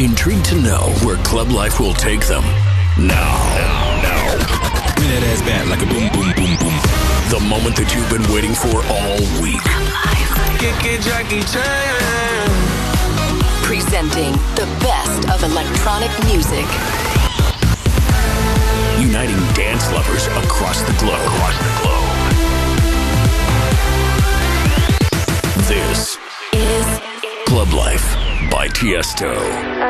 Intrigued to know where club life will take them? Now, now, Bring that ass back like a boom, boom, boom, boom. the moment that you've been waiting for all week. Jackie Chan. Presenting the best of electronic music. Uniting dance lovers across the globe. Across the globe. This Is Club Life by Tiesto.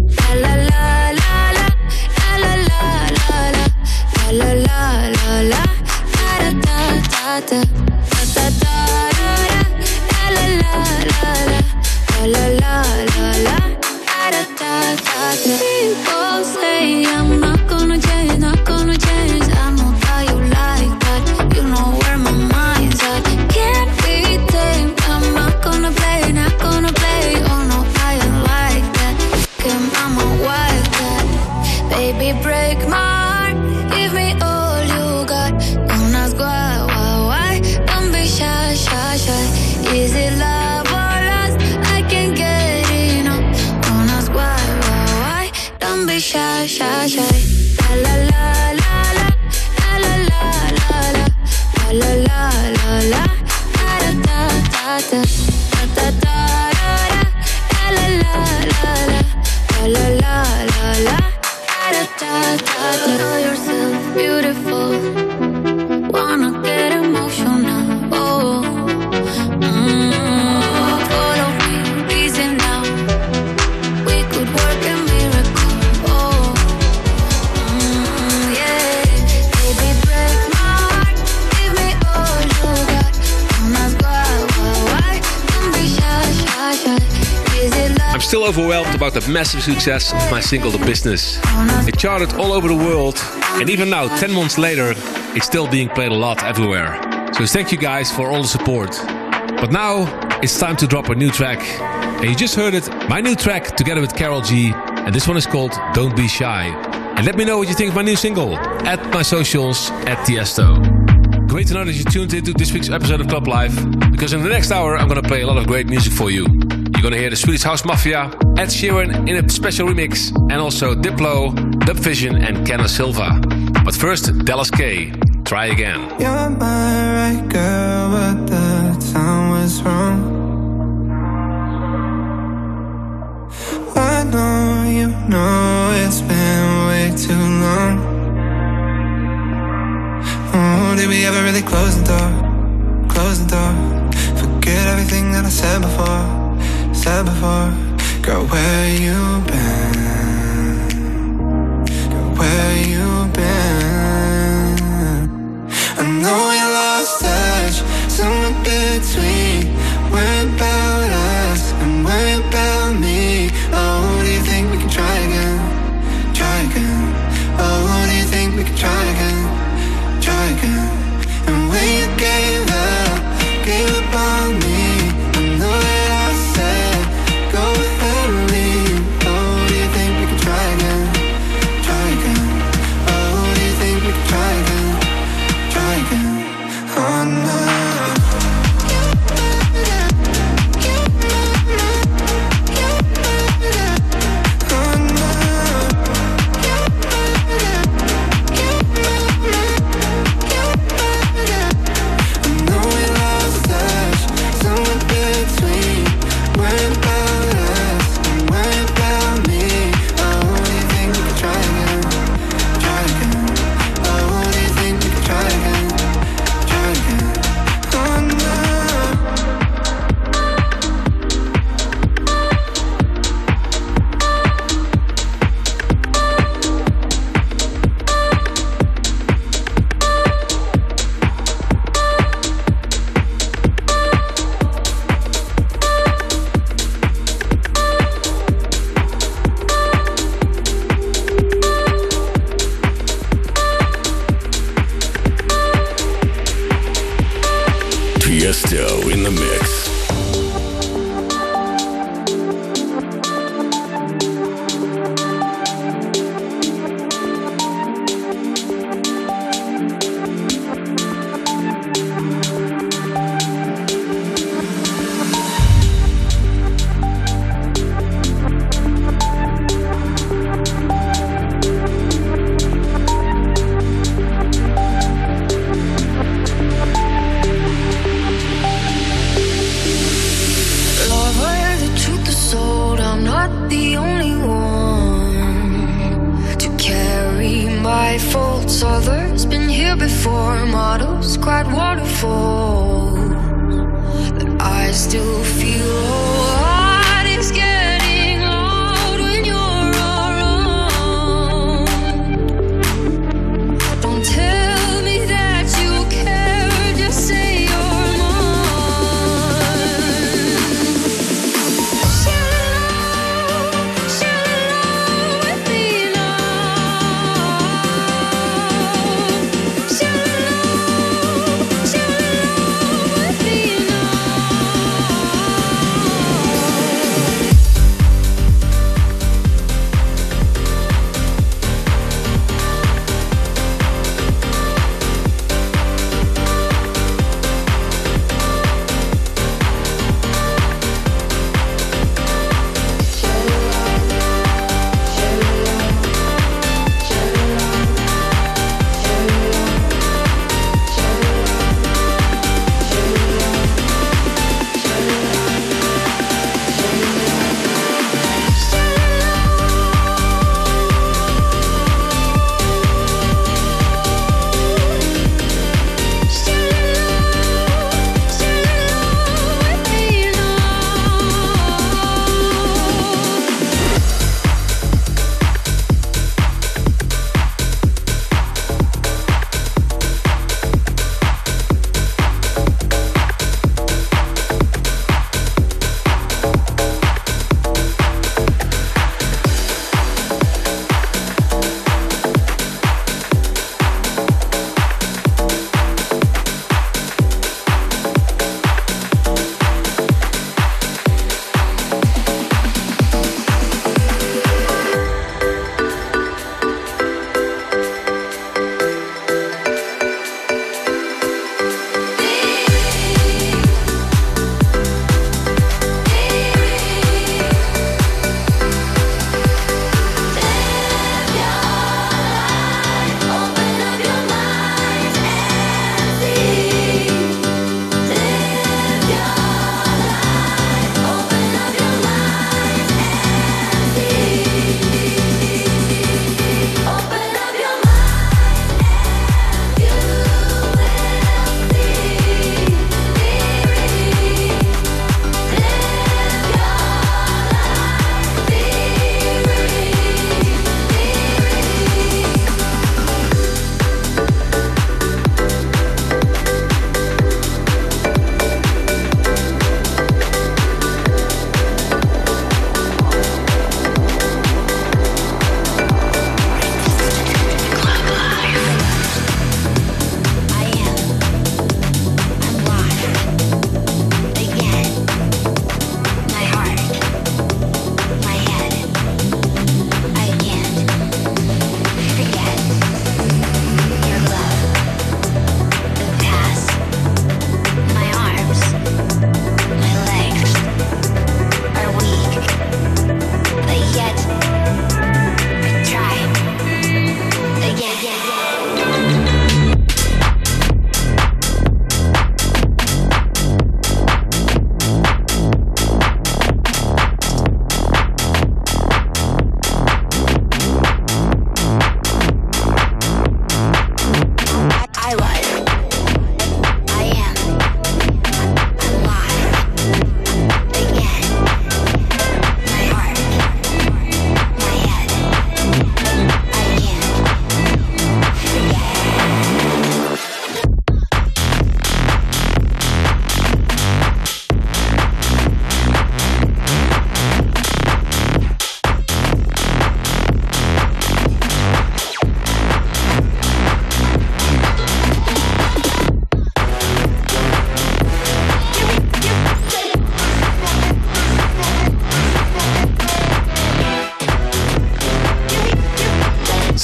The massive success of my single The Business. It charted all over the world, and even now, 10 months later, it's still being played a lot everywhere. So thank you guys for all the support. But now, it's time to drop a new track. And you just heard it, my new track together with Karol G, and this one is called Don't Be Shy. And let me know what you think of my new single at my socials at Tiesto. Great to know that you tuned into this week's episode of Club Life, because in the next hour, I'm gonna play a lot of great music for you. You're gonna hear the Swedish House Mafia, Ed Sheeran in a special remix, and also Diplo, Dub Vision, and Kenna Silva. But first, Dallas K. Try again. You're my right girl, but the time was wrong. I know you know it's been way too long. Oh, did we ever really close the door? Close the door. Forget everything that I said before, said before. Girl, where you been?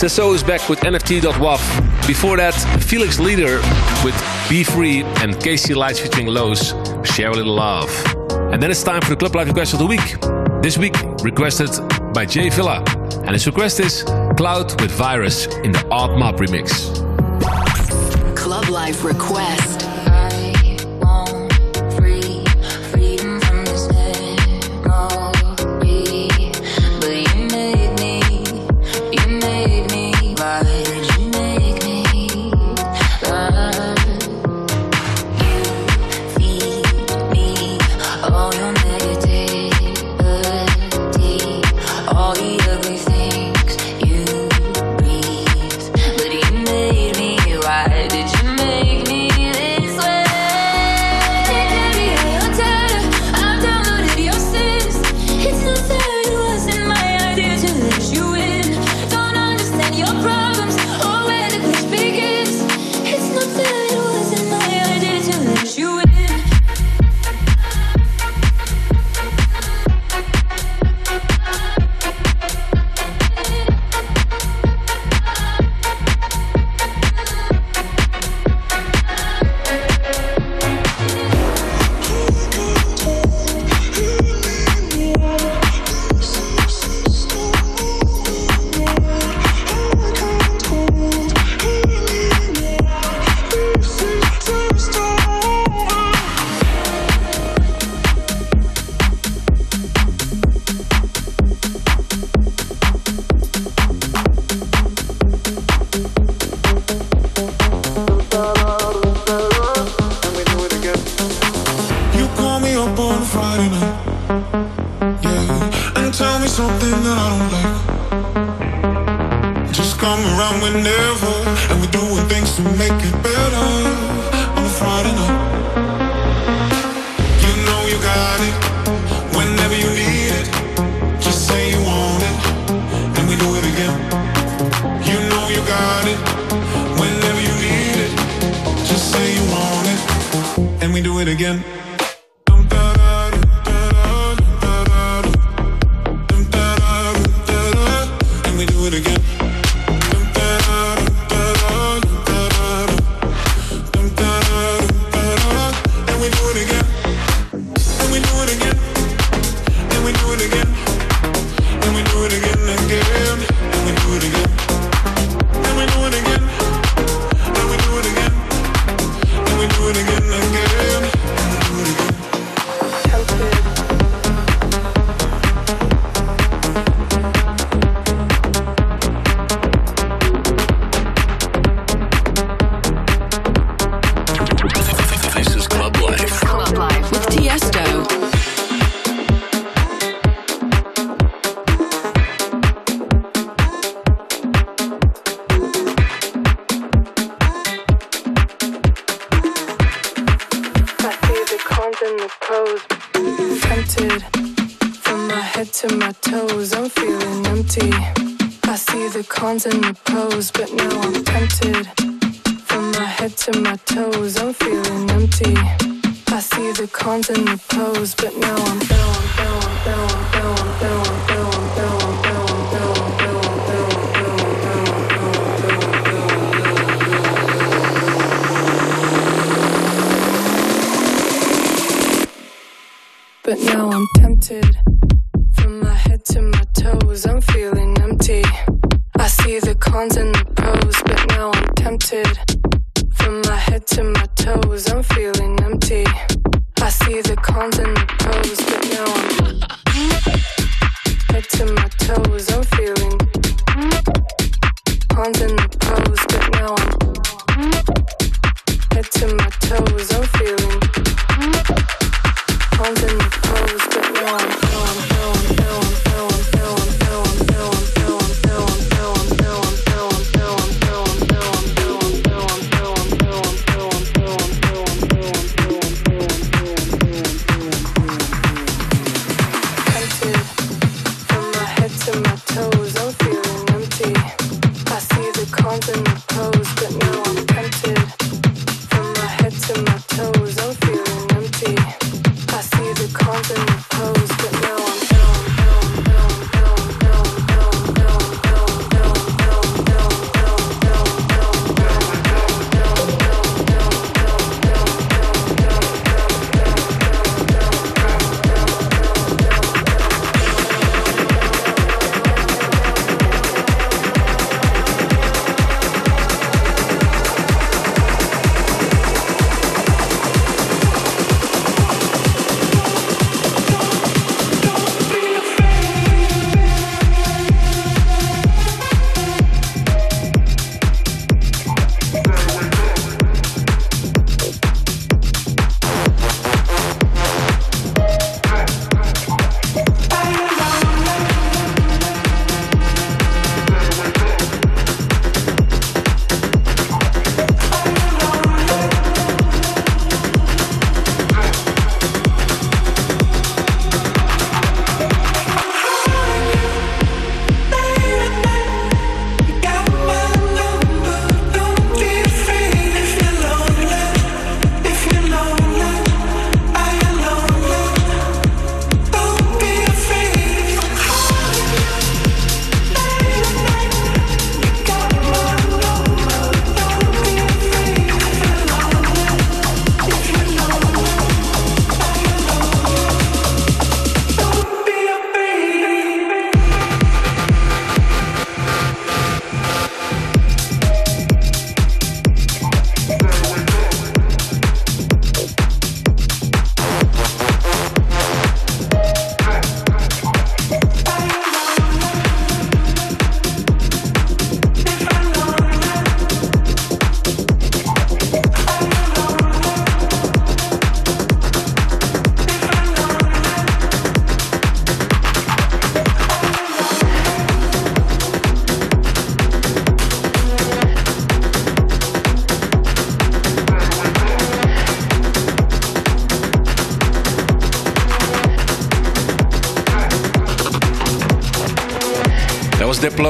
Sasso is back with NFT.wav. Before that, Felix Leader with Be Free and Casey Lights featuring Lowe's, Share a Little Love. And then it's time for the Club Life request of the week. This week, requested by Jay Villa. And his request is Cloud with Virus in the Odd Mob remix. Club Life request. baby girl.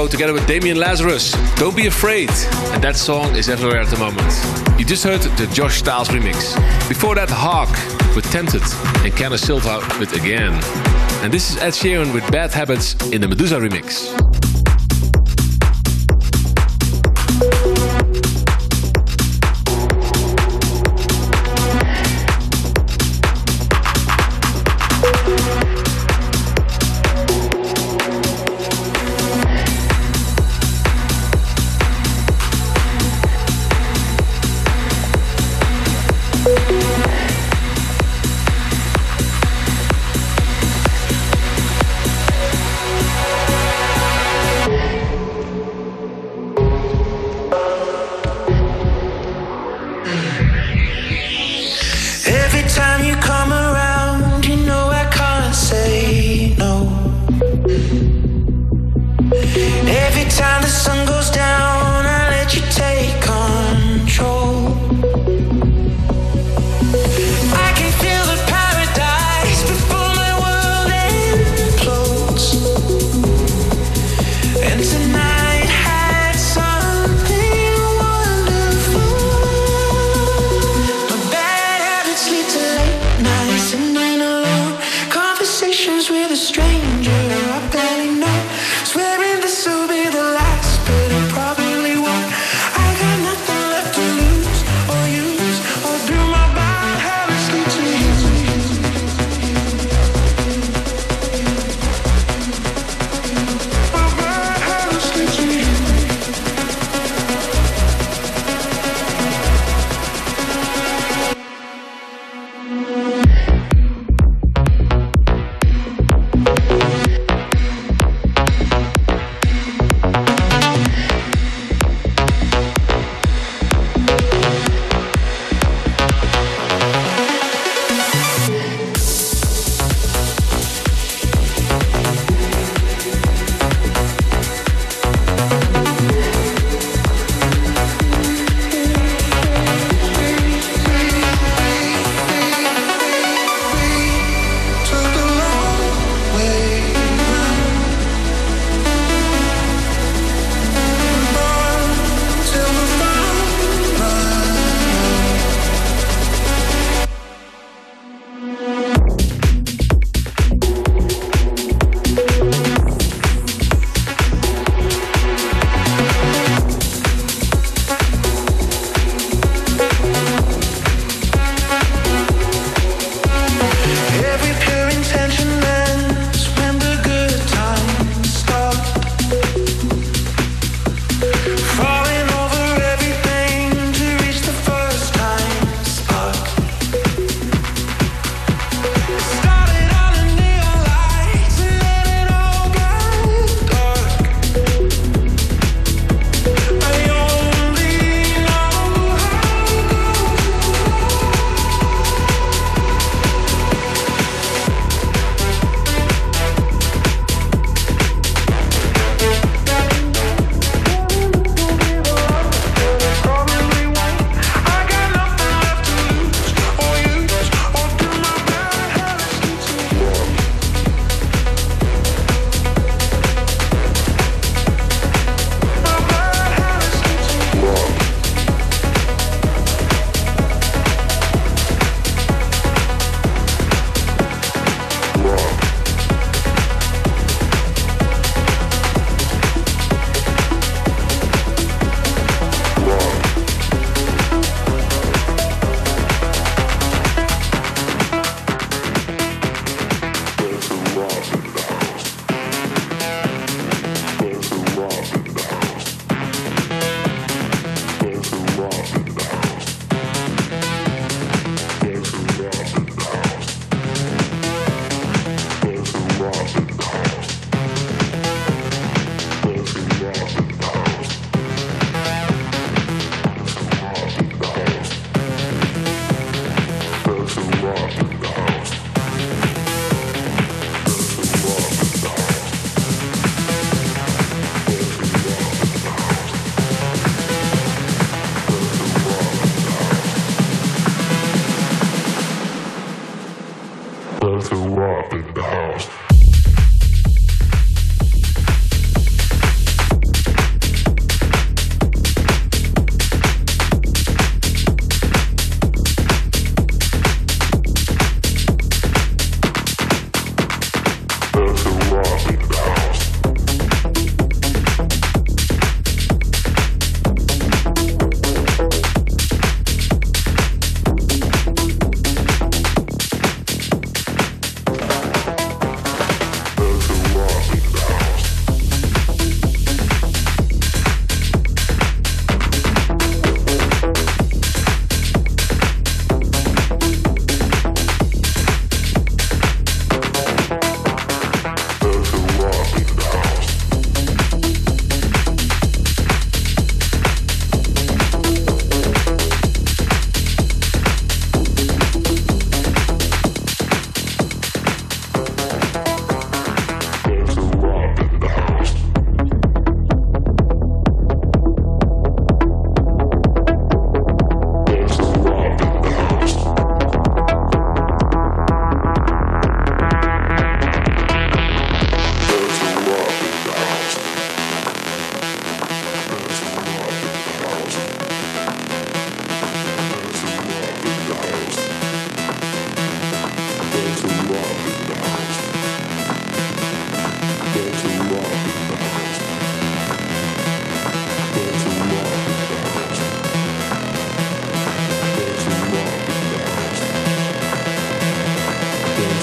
Together with Damian Lazarus. Don't be afraid. And that song is everywhere at the moment. You just heard the Josh Styles remix. Before that, Hawk with Tempted and Kenna Silva with Again. And this is Ed Sheeran with Bad Habits in the Meduza remix.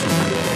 Thank you.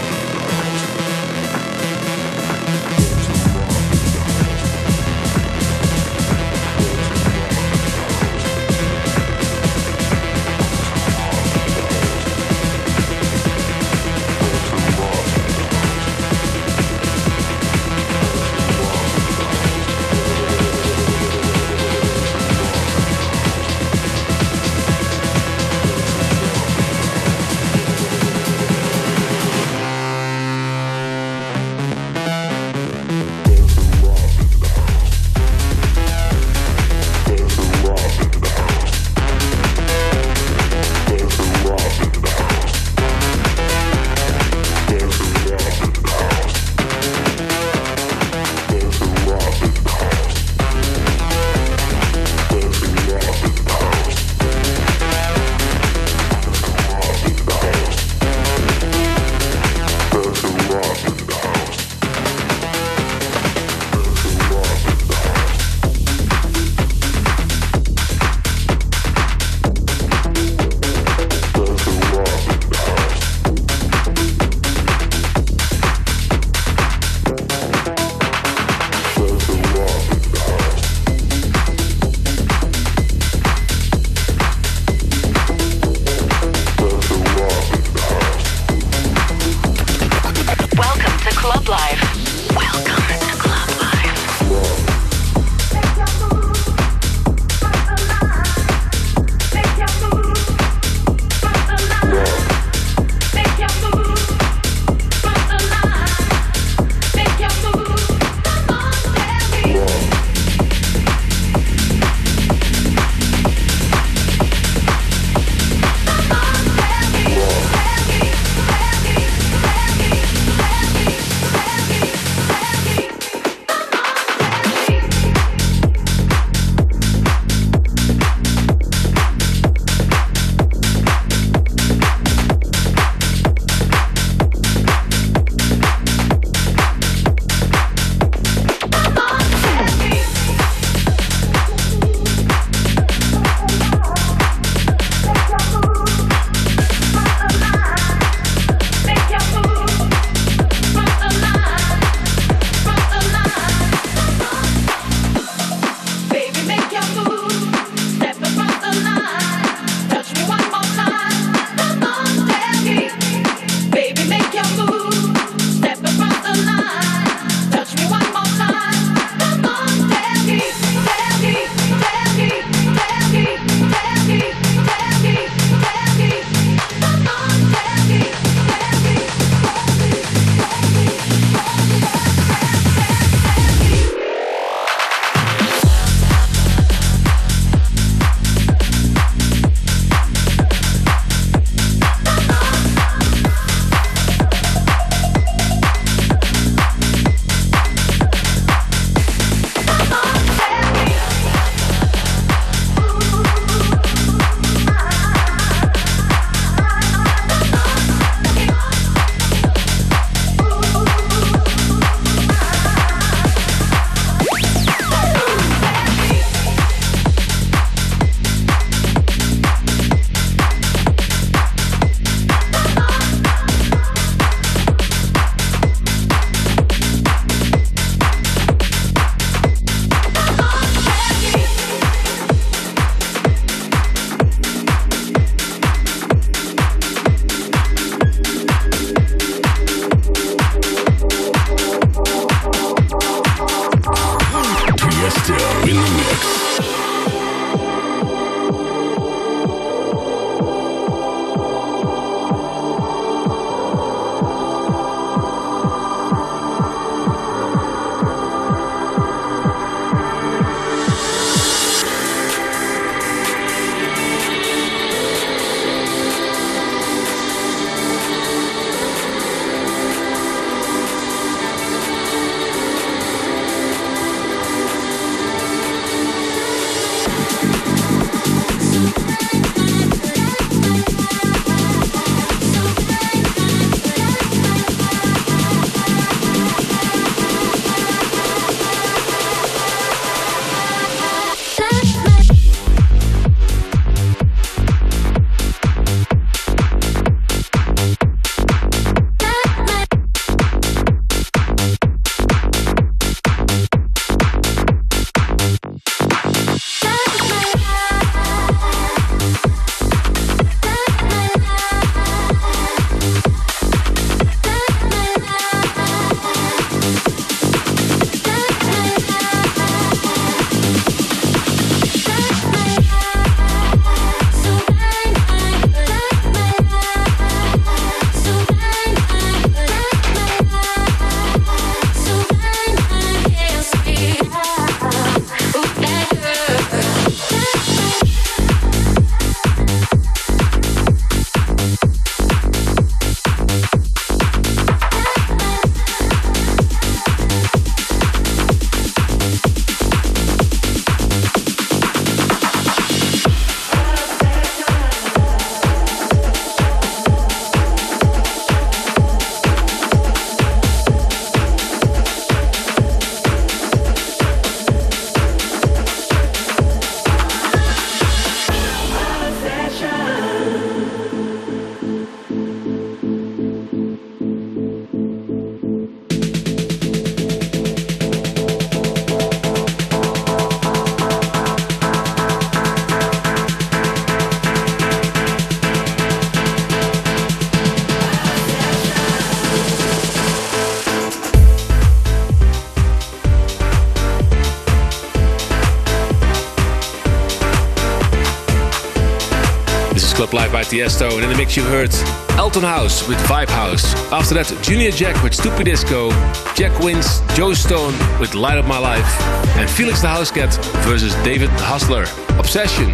Tiësto. And in the mix you heard Elton House with Vibe House. After that, Junior Jack with Stupid Disco, Jack Wins, Joe Stone with Light Up My Life, and Felix Da Housecat versus David the Hustler, Obsession.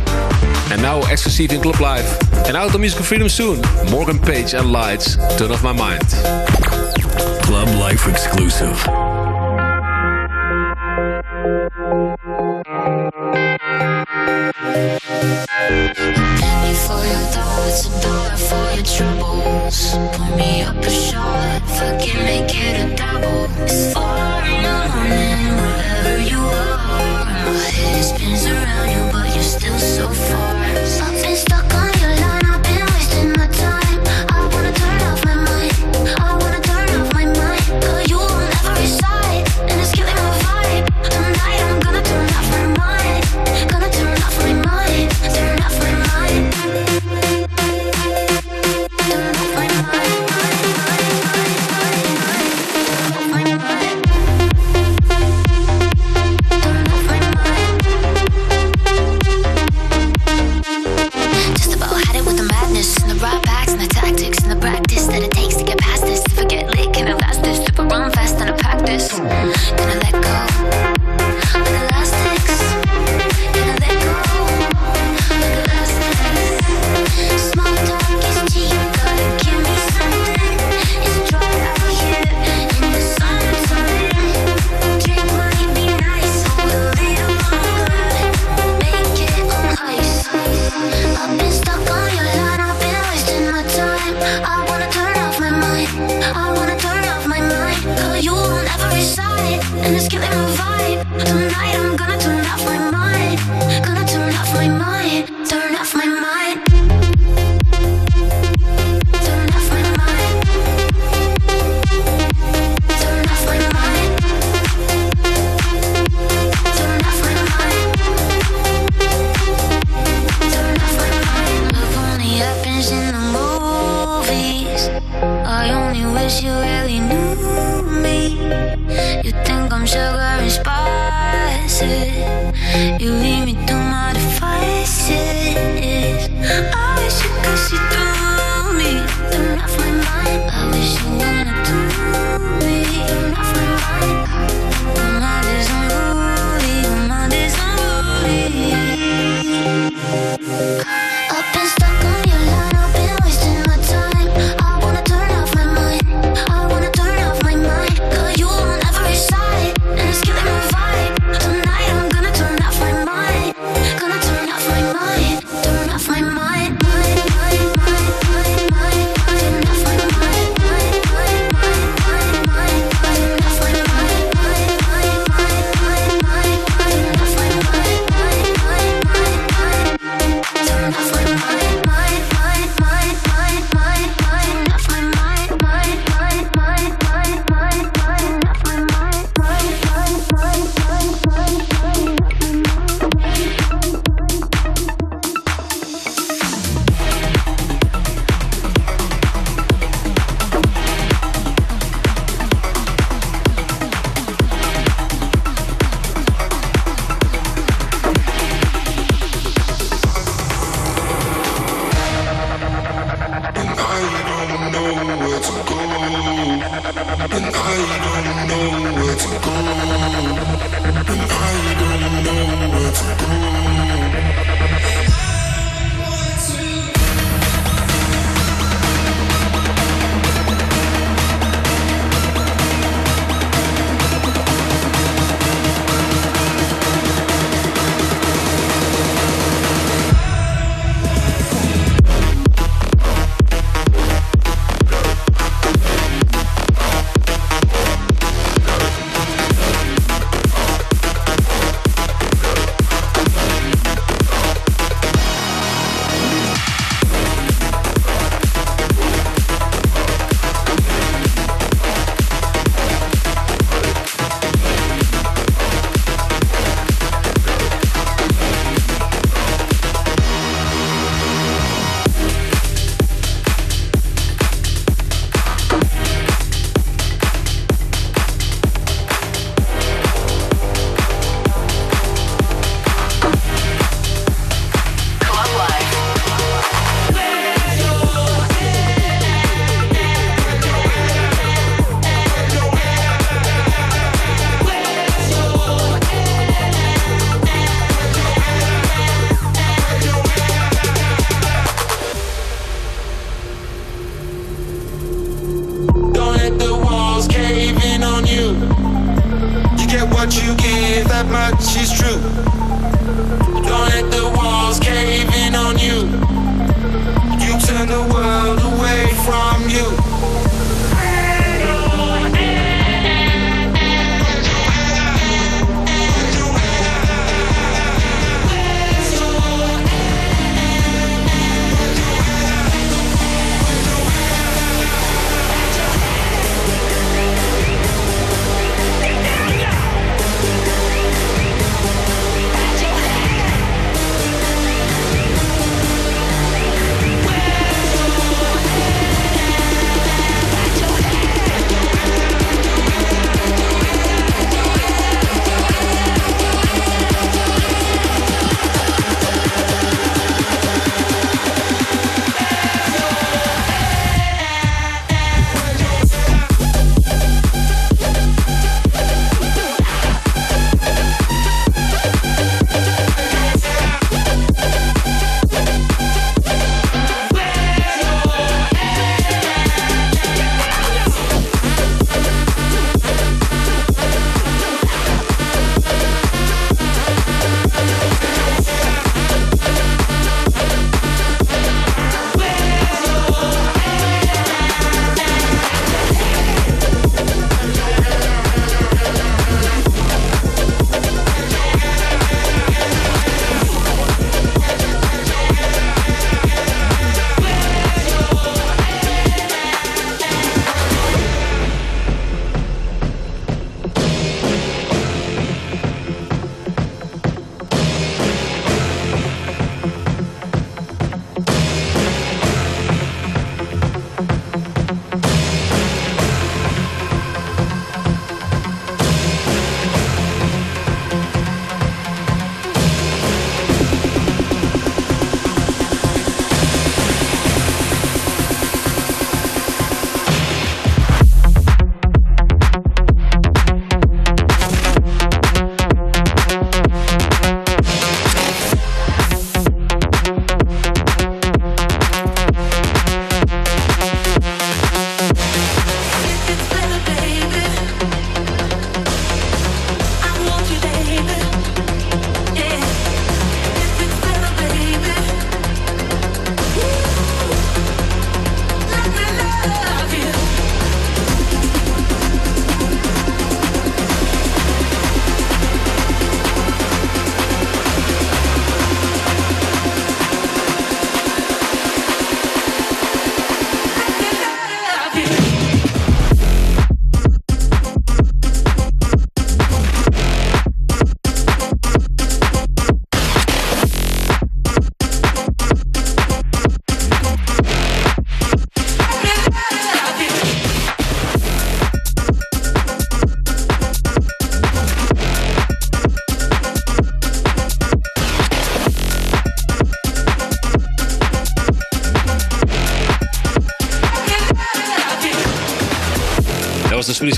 And now exclusive in Club Life. And out on Musical Freedom soon, Morgan Page and Lights, Turn Off My Mind. Club Life exclusive.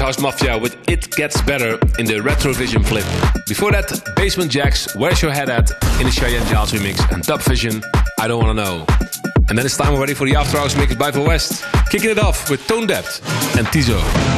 House Mafia with It Gets Better in the Retrovision flip. Before that, Basement Jaxx, Where's Your Head At in the Cheyenne Giles remix, and Dub Vision, I Don't Wanna Know. And then it's time already for the After Hours mix by For West. Kicking it off with Tone Depth and Tizo.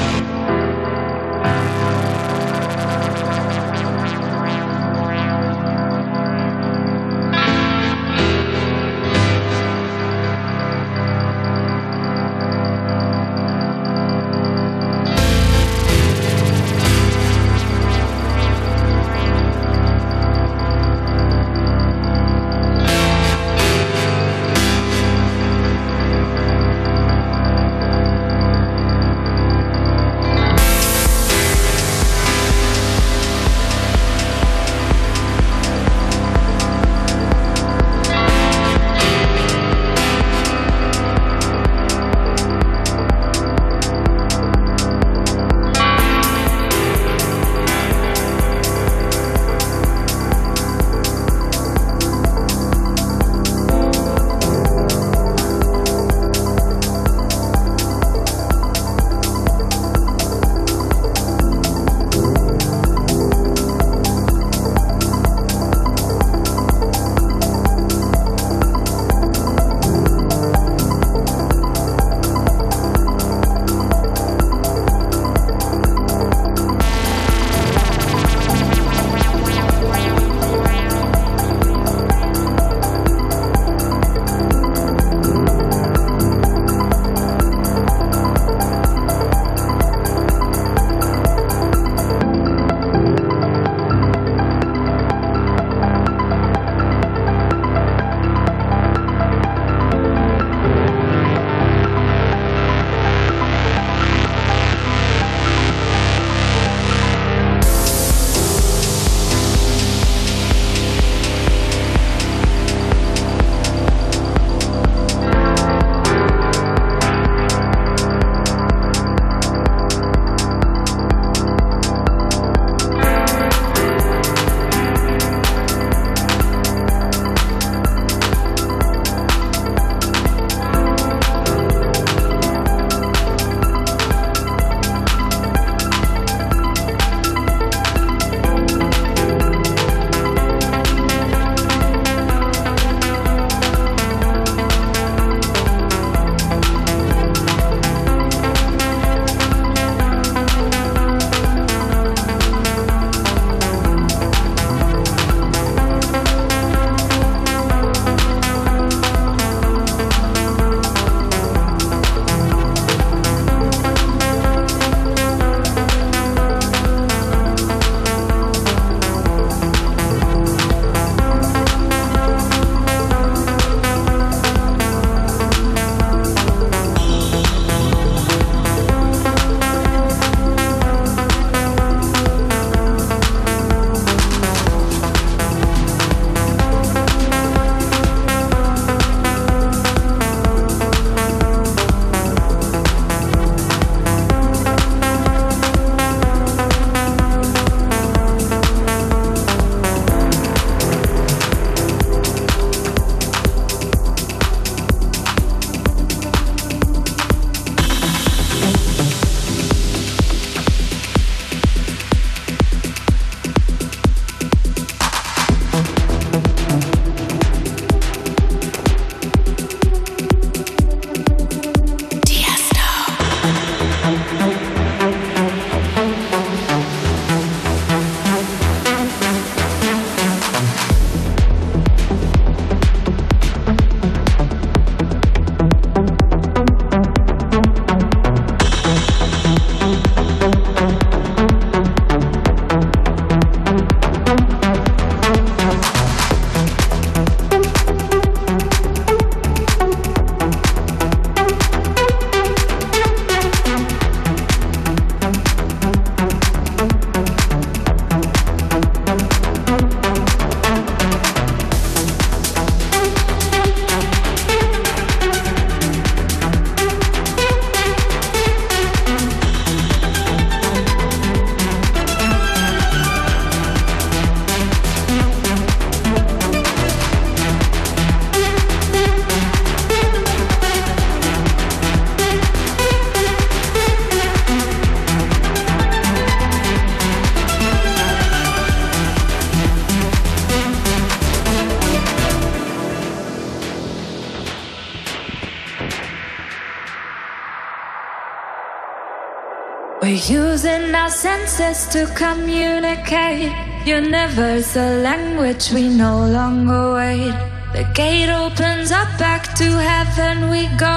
We're using our senses to communicate. Universe, language we no longer wait. The gate opens up back to heaven we go.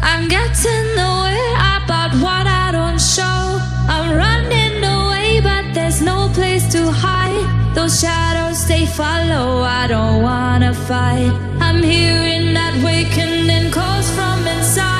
I'm getting away about what I don't show. I'm running away, but there's no place to hide. Those shadows they follow, I don't wanna fight. I'm hearing that wakening calls from inside.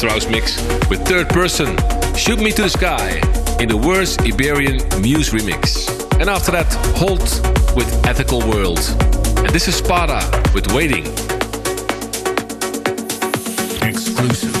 After mix with third person, Shoot Me to the Sky, in the worst Iberian Muse remix. And after that, Holt with Ethical World. And this is Spada with Waiting. Exclusive.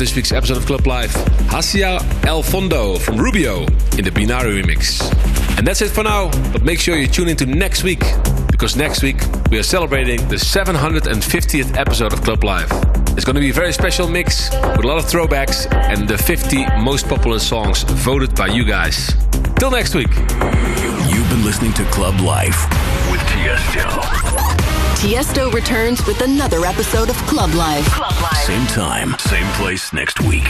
This week's episode of Club Life, Hacia El Fondo from Rubio in the Binari remix. And that's it for now, but make sure you tune in to next week, because next week we are celebrating the 750th episode of Club Life. It's going to be a very special mix with a lot of throwbacks and the 50 most popular songs voted by you guys. Till next week. You've been listening to Club Life with Tiësto. Tiësto returns with another episode of Club Life. Same time, same place next week.